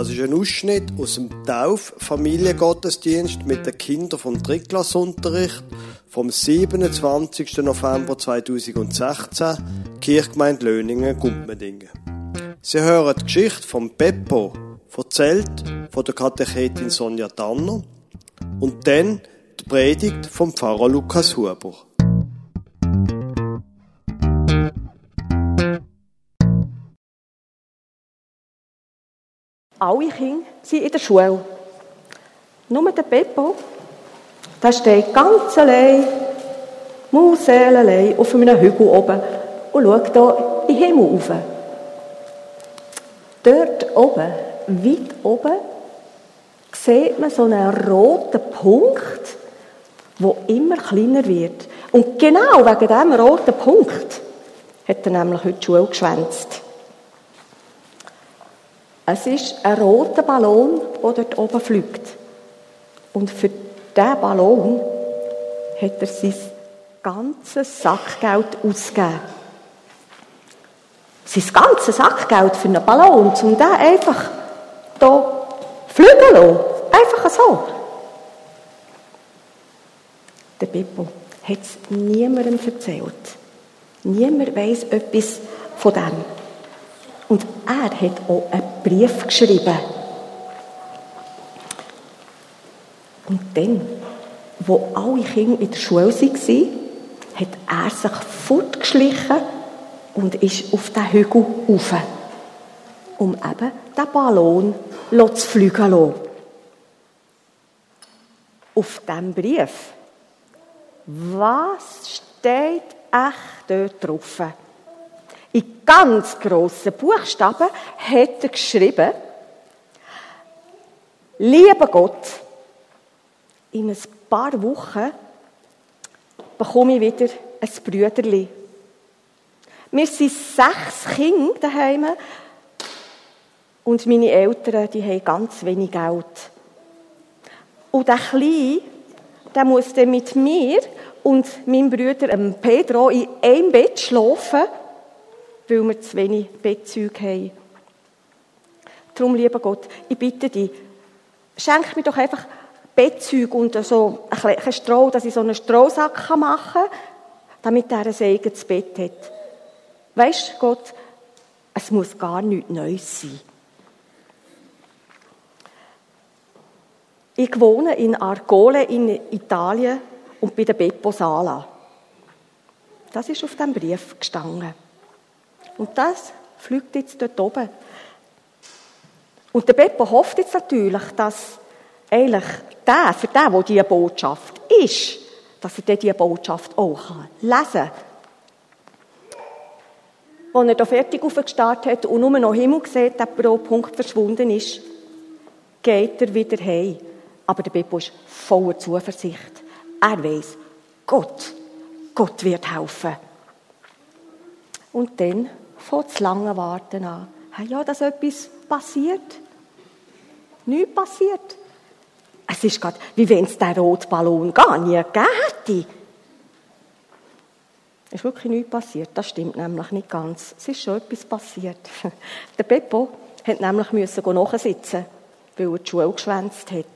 Das ist ein Ausschnitt aus dem Tauf-Familiengottesdienst mit den Kindern vom Drittklassunterricht vom 27. November 2016, Kirchgemeinde Löningen, Gumpmendingen. Sie hören die Geschichte von Beppo, erzählt von der Katechetin Sonja Tanner und dann die Predigt vom Pfarrer Lukas Huber. Alle Kinder sind in der Schule. Nur der Beppo, der steht ganz allein, mauselenlein, auf einem Hügel oben und schaut hier in den Himmel rauf. Dort oben, weit oben, sieht man so einen roten Punkt, der immer kleiner wird. Und genau wegen diesem roten Punkt hat er nämlich heute die Schule geschwänzt. Es ist ein roter Ballon, der dort oben fliegt. Und für diesen Ballon hat er sein ganzes Sackgeld ausgegeben. Sein ganzes Sackgeld für einen Ballon, um den einfach hier fliegen zu lassen. Einfach so. Der Bippo hat es niemandem erzählt. Niemand weiß etwas von dem. Und er hat auch einen Brief geschrieben. Und dann, wo alle Kinder in der Schule waren, hat er sich fortgeschlichen und ist auf den Hügel rauf, um eben den Ballon zu fliegen. Auf diesem Brief, was steht echt dort drauf? In ganz grossen Buchstaben hat er geschrieben, Lieber Gott, in ein paar Wochen bekomme ich wieder ein Brüderli. Wir sind sechs Kinder daheim und meine Eltern, die haben ganz wenig Geld. Und der Kleine, der muss dann mit mir und meinem Bruder Pedro in einem Bett schlafen weil wir zu wenig Bettzeug haben. Darum, lieber Gott, ich bitte dich, schenk mir doch einfach Bettzeug und so ein Stroh, dass ich so einen Strohsack machen kann, damit er ein eigenes Bett hat. Weißt Gott, es muss gar nichts Neues sein. Ich wohne in Argole in Italien und bei der Beppo Sala. Das ist auf dem Brief gestanden. Und das fliegt jetzt dort oben. Und der Beppo hofft jetzt natürlich, dass eigentlich der, für den, der diese Botschaft ist, dass er diese Botschaft auch lesen kann. Als er da fertig aufgestartet hat und nur noch Himmel sieht, der pro Punkt verschwunden ist, geht er wieder heim. Aber der Beppo ist voller Zuversicht. Er weiß, Gott, Gott wird helfen. Und dann von das lange Warten an. Ja, dass etwas passiert. Nichts passiert. Es ist gerade, wie wenn es den roten Ballon gar nie gegeben hätte. Es ist wirklich nichts passiert. Das stimmt nämlich nicht ganz. Es ist schon etwas passiert. Der Beppo hat nämlich müssen nachsitzen, weil er die Schule geschwänzt hat.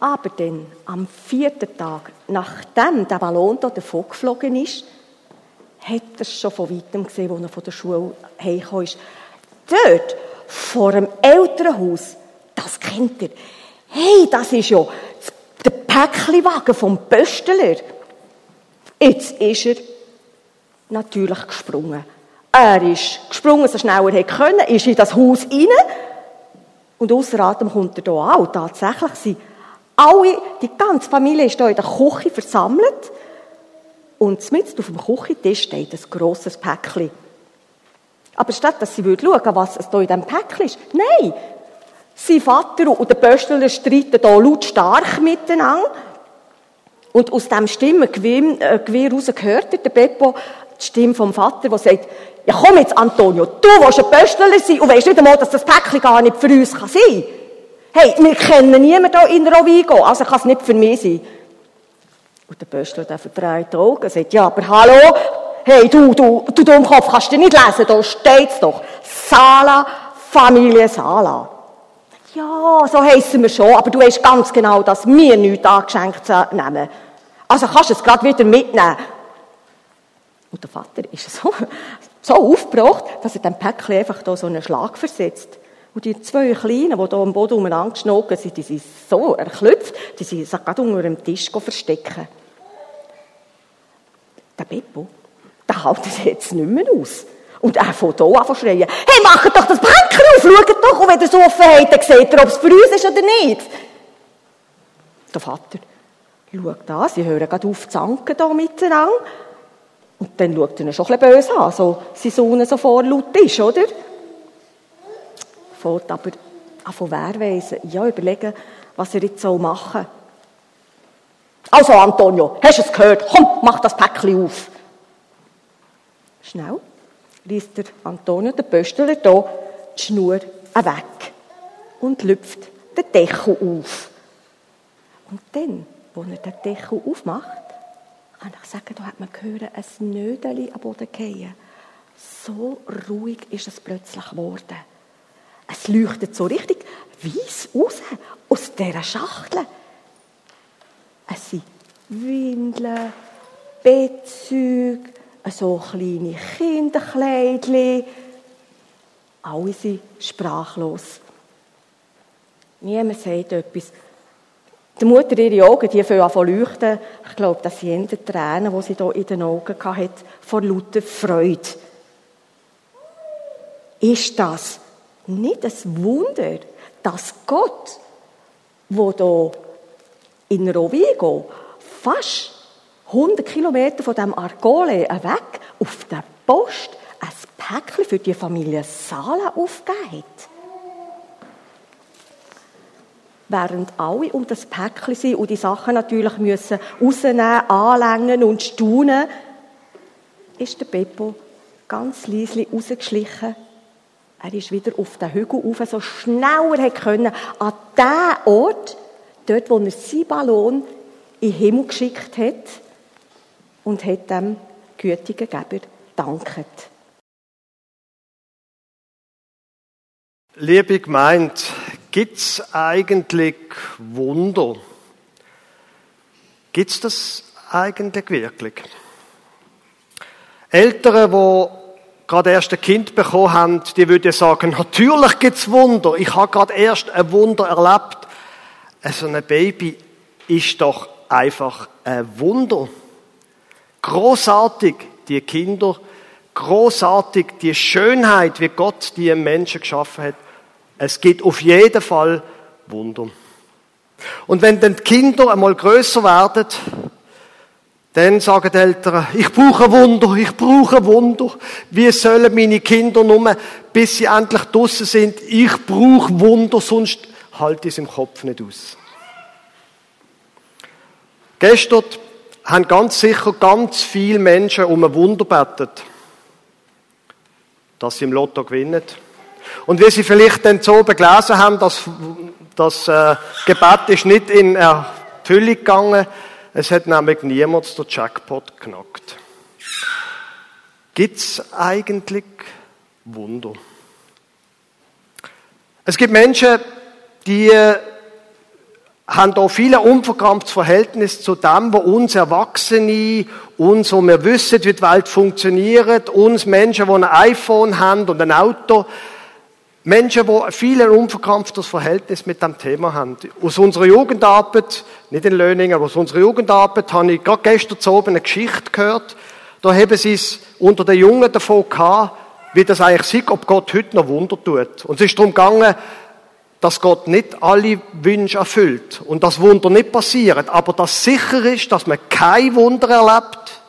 Aber dann, am vierten Tag, nachdem der Ballon hier davon geflogen ist, hat er schon von weitem gesehen, als er von der Schule heimgekommen ist. Dort, vor dem Elternhaus, das kennt er. Hey, das ist ja der Päckchenwagen vom Pöstler. Jetzt ist er natürlich gesprungen. Er ist gesprungen, so schnell er können, ist in das Haus rein. Und außer Atem kommt er hier auch. Tatsächlich sind alle, die ganze Familie ist hier in der Küche versammelt. Und mit auf dem Küchentisch steht ein grosses Päckchen. Aber statt dass sie schauen was es hier in diesem Päckchen ist, nein! Sein Vater und der Pöstler streiten hier lautstark miteinander. Und aus diesem Stimmengewirr äh, raus gehört der Beppo die Stimme vom Vater, der sagt, ja komm jetzt, Antonio, du willst ein Pöstler sein und weißt nicht einmal, dass das Päckchen gar nicht für uns kann sein Hey, wir kennen niemanden hier in Rovigo, also kann es nicht für mich sein. Und der Böstler, der verdreht die Augen, sagt, ja, aber hallo, hey, du, du, du Dummkopf, kannst du nicht lesen, da steht's doch. Sala Familie Sala. Ja, so heissen wir schon, aber du weißt ganz genau, dass wir nichts angeschenkt nehmen. Also kannst du es gerade wieder mitnehmen. Und der Vater ist so, so aufgebracht, dass er dem Päckchen einfach da so einen Schlag versetzt. Und die zwei Kleinen, die da am Boden umeinander geschnogen sind, die sind so erklüpft, die sind sich gerade unter dem Tisch verstecken. Der Beppo, der hält das jetzt nicht mehr aus. Und er fängt hier an schreien, hey, macht doch das Bänker auf, schaut doch, und wenn ihr es offen habt, dann seht ihr, ob es für uns ist oder nicht. Der Vater schaut an, sie hören gerade auf zu zanken hier miteinander. Und dann schaut er ihn schon ein bisschen böse an, so sein Sohn so vorlaut ist, oder? Fährt aber an von Wehrweisen, ja, überlegen, was er jetzt machen soll. Also, Antonio, hast du es gehört? Komm, mach das Päckchen auf. Schnell liest der Antonio, der Pöstler, hier die Schnur weg und lüpft den Deckel auf. Und dann, als er den Deckel aufmacht, kann ich sagen, da hat man gehört, ein Nödeli am Boden fallen. So ruhig ist es plötzlich geworden. Es leuchtet so richtig weiss raus aus dieser Schachtel. Es sind Windeln, Bettzeug, so kleine Kinderkleidchen. Alle sind sprachlos. Niemand sagt etwas. Die Mutter, ihre Augen, die fangen an leuchten. Ich glaube, das sind die Tränen, die sie hier in den Augen hatte, vor lauter Freude. Ist das nicht ein Wunder, dass Gott, wo hier in Rovigo fast 100 Kilometer von dem Argole weg auf der Post ein Päckchen für die Familie Sala aufgegeben hat? während alle um das Päckchen sind und die Sachen natürlich müssen rausnehmen, anlängen und staunen, ist der Beppo ganz leise rausgeschlichen. Er ist wieder auf den Hügel rauf, so schnell er konnte, an den Ort, dort, wo er seinen Ballon in den Himmel geschickt hat und hat dem gütigen Geber danket. Liebe Gemeinde, gibt es eigentlich Wunder? Gibt es das eigentlich wirklich? Eltern, die gerade erst ein Kind bekommen haben, die würden sagen, natürlich gibt es Wunder. Ich habe gerade erst ein Wunder erlebt. So ein Baby ist doch einfach ein Wunder. Großartig, die Kinder, großartig, die Schönheit, wie Gott die Menschen geschaffen hat. Es gibt auf jeden Fall Wunder. Und wenn dann die Kinder einmal größer werden, dann sagen die Eltern, ich brauche Wunder, ich brauche Wunder. Wie sollen meine Kinder nur, bis sie endlich draussen sind, ich brauche Wunder, sonst halte ich es im Kopf nicht aus. Gestern haben ganz sicher ganz viele Menschen um ein Wunder betet, dass sie im Lotto gewinnen. Und wie Sie vielleicht dann so gelesen haben, dass das äh, Gebet ist nicht in Erfüllung gegangen. Es hat nämlich niemand den Jackpot knackt. Gibt es eigentlich Wunder? Es gibt Menschen, die äh, haben da viele unverkrampftes Verhältnis zu dem, wo uns Erwachsene, uns, wo wir wissen, wie die Welt funktioniert, uns Menschen, die ein iPhone haben und ein Auto, Menschen, die viel ein unverkrampftes Verhältnis mit dem Thema haben. Aus unserer Jugendarbeit, nicht in Löningen, aber aus unserer Jugendarbeit habe ich gerade gestern zu oben eine Geschichte gehört. Da haben sie es unter den Jungen davon gehabt, wie das eigentlich sieht, ob Gott heute noch Wunder tut. Und es ist darum gegangen, dass Gott nicht alle Wünsche erfüllt und das Wunder nicht passiert, aber dass sicher ist, dass man kein Wunder erlebt,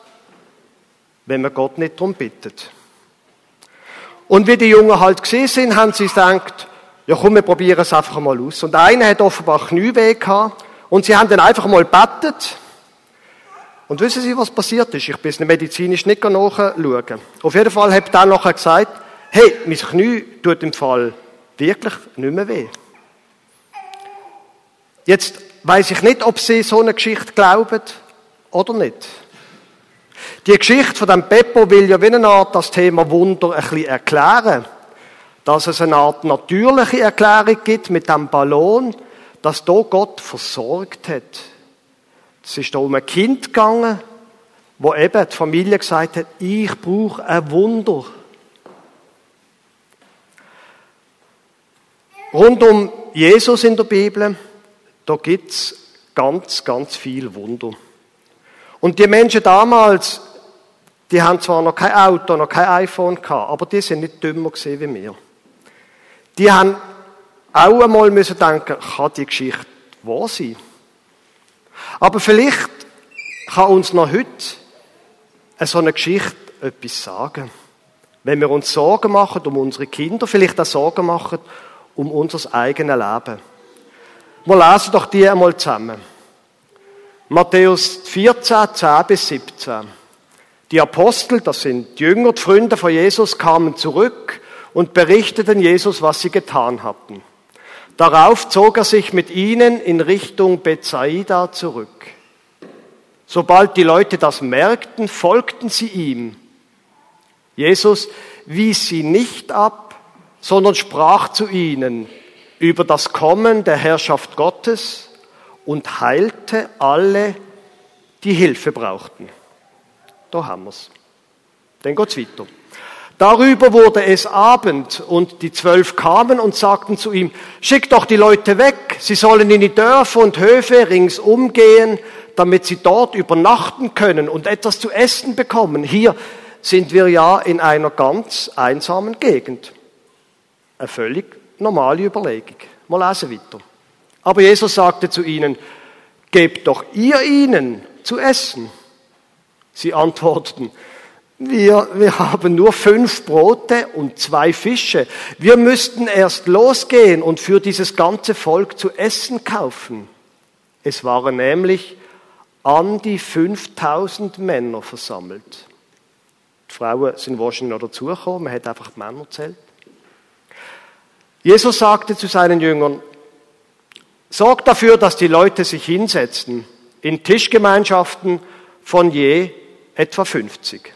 wenn man Gott nicht darum bittet. Und wie die Jungen halt gesehen sind, haben sie gedacht, ja komm, wir probieren es einfach mal aus. Und einer hat offenbar Knieweh gehabt und sie haben dann einfach mal bettet. Und wissen Sie, was passiert ist? Ich bin es medizinisch nicht nachschauen. Auf jeden Fall hat er nachher gesagt, hey, mein Knie tut im Fall wirklich nicht mehr weh. Jetzt weiß ich nicht, ob Sie so eine Geschichte glauben oder nicht. Die Geschichte von dem Beppo will ja wie eine Art das Thema Wunder ein bisschen erklären. dass es eine Art natürliche Erklärung gibt mit dem Ballon, dass da Gott versorgt hat. Es ist da um ein Kind gegangen, wo eben die Familie gesagt hat, ich brauche ein Wunder. Rund um Jesus in der Bibel, da gibt's ganz, ganz viel Wunder. Und die Menschen damals, die haben zwar noch kein Auto, noch kein iPhone gehabt, aber die sind nicht dümmer gesehen wie wir. Die haben auch einmal müssen denken, kann die Geschichte wahr sein? Aber vielleicht kann uns noch heute so eine Geschichte etwas sagen. Wenn wir uns Sorgen machen um unsere Kinder, vielleicht auch Sorgen machen um unser eigenes Leben. Wir lesen doch die einmal zusammen. Matthäus 14, 10 bis 17. Die Apostel, das sind Jünger, die Freunde von Jesus, kamen zurück und berichteten Jesus, was sie getan hatten. Darauf zog er sich mit ihnen in Richtung Bethsaida zurück. Sobald die Leute das merkten, folgten sie ihm. Jesus wies sie nicht ab, sondern sprach zu ihnen über das Kommen der Herrschaft Gottes und heilte alle, die Hilfe brauchten. Da haben wir's. Dann geht's weiter. Darüber wurde es Abend und die Zwölf kamen und sagten zu ihm, schick doch die Leute weg, sie sollen in die Dörfer und Höfe ringsum gehen, damit sie dort übernachten können und etwas zu essen bekommen. Hier sind wir ja in einer ganz einsamen Gegend. Eine völlig normale Überlegung. Mal lesen weiter. Aber Jesus sagte zu ihnen, gebt doch ihr ihnen zu essen. Sie antworteten, wir, wir haben nur fünf Brote und zwei Fische. Wir müssten erst losgehen und für dieses ganze Volk zu essen kaufen. Es waren nämlich an die 5000 Männer versammelt. Die Frauen sind wahrscheinlich noch dazugekommen, man hat einfach die Männer zählt. Jesus sagte zu seinen Jüngern, sorgt dafür, dass die Leute sich hinsetzen in Tischgemeinschaften von je etwa 50.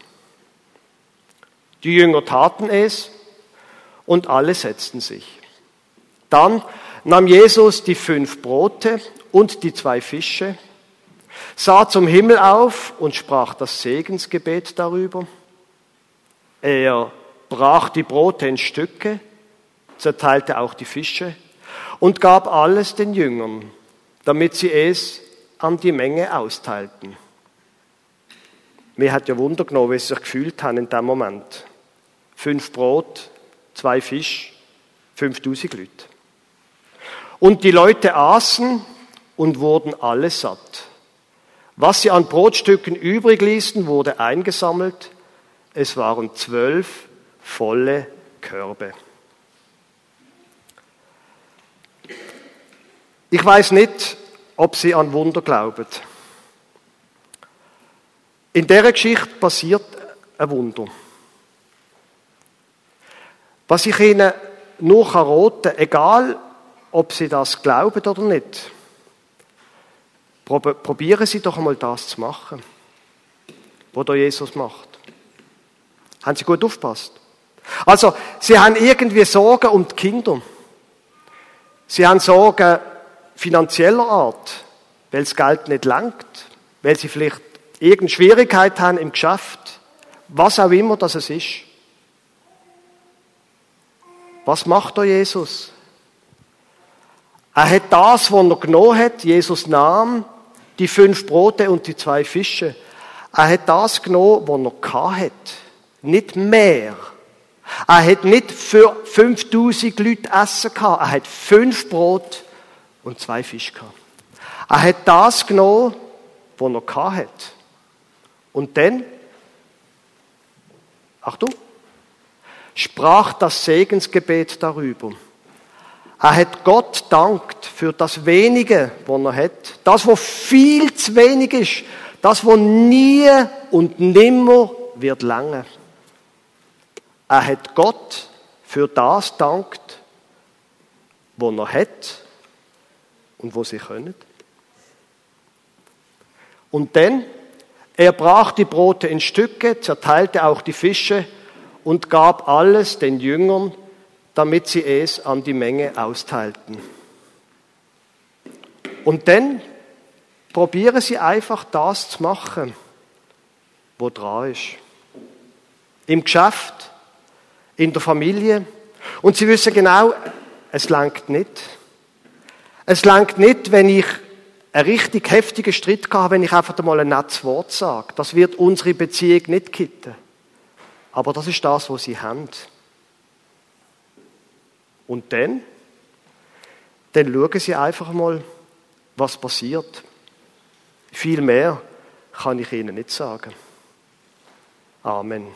Die Jünger taten es und alle setzten sich. Dann nahm Jesus die fünf Brote und die zwei Fische, sah zum Himmel auf und sprach das Segensgebet darüber. Er brach die Brote in Stücke, zerteilte auch die Fische und gab alles den Jüngern, damit sie es an die Menge austeilten. Mir hat ja Wunder genommen, wie sie sich gefühlt haben in dem Moment. Fünf Brot, zwei Fisch, 5000 Leute. Und die Leute aßen und wurden alle satt. Was sie an Brotstücken übrig ließen, wurde eingesammelt. Es waren zwölf volle Körbe. Ich weiß nicht, ob Sie an Wunder glauben. In der Geschichte passiert ein Wunder. Was ich Ihnen nur raten kann, egal ob Sie das glauben oder nicht, probieren Sie doch einmal das zu machen, was da Jesus macht. Haben Sie gut aufgepasst? Also, Sie haben irgendwie Sorgen um die Kinder. Sie haben Sorgen finanzieller Art, weil das Geld nicht langt, weil sie vielleicht irgendeine Schwierigkeit haben im Geschäft, was auch immer das es ist. Was macht da Jesus? Er hat das, was er genommen hat, Jesus nahm, die fünf Brote und die zwei Fische. Er hat das genommen, was er hat. Nicht mehr. Er hat nicht für 5000 Leute Essen gehabt. Er hat fünf Brote und zwei Fische gehabt. Er hat das genommen, was er hat. Und dann, Achtung, sprach das Segensgebet darüber. Er hat Gott dankt für das Wenige, was er hat. Das, was viel zu wenig ist. Das, was nie und nimmer wird lange. Er hat Gott für das dankt, was er hat und wo sie können. Und dann, er brach die Brote in Stücke, zerteilte auch die Fische und gab alles den Jüngern, damit sie es an die Menge austeilten. Und dann probieren sie einfach das zu machen, wo dran ist. Im Geschäft, in der Familie. Und sie wissen genau, es langt nicht. Es langt nicht, wenn ich einen richtig heftigen Streit habe, wenn ich einfach einmal ein nettes Wort sage. Das wird unsere Beziehung nicht kitten. Aber das ist das, was sie haben. Und dann? Dann schauen sie einfach mal, was passiert. Viel mehr kann ich Ihnen nicht sagen. Amen.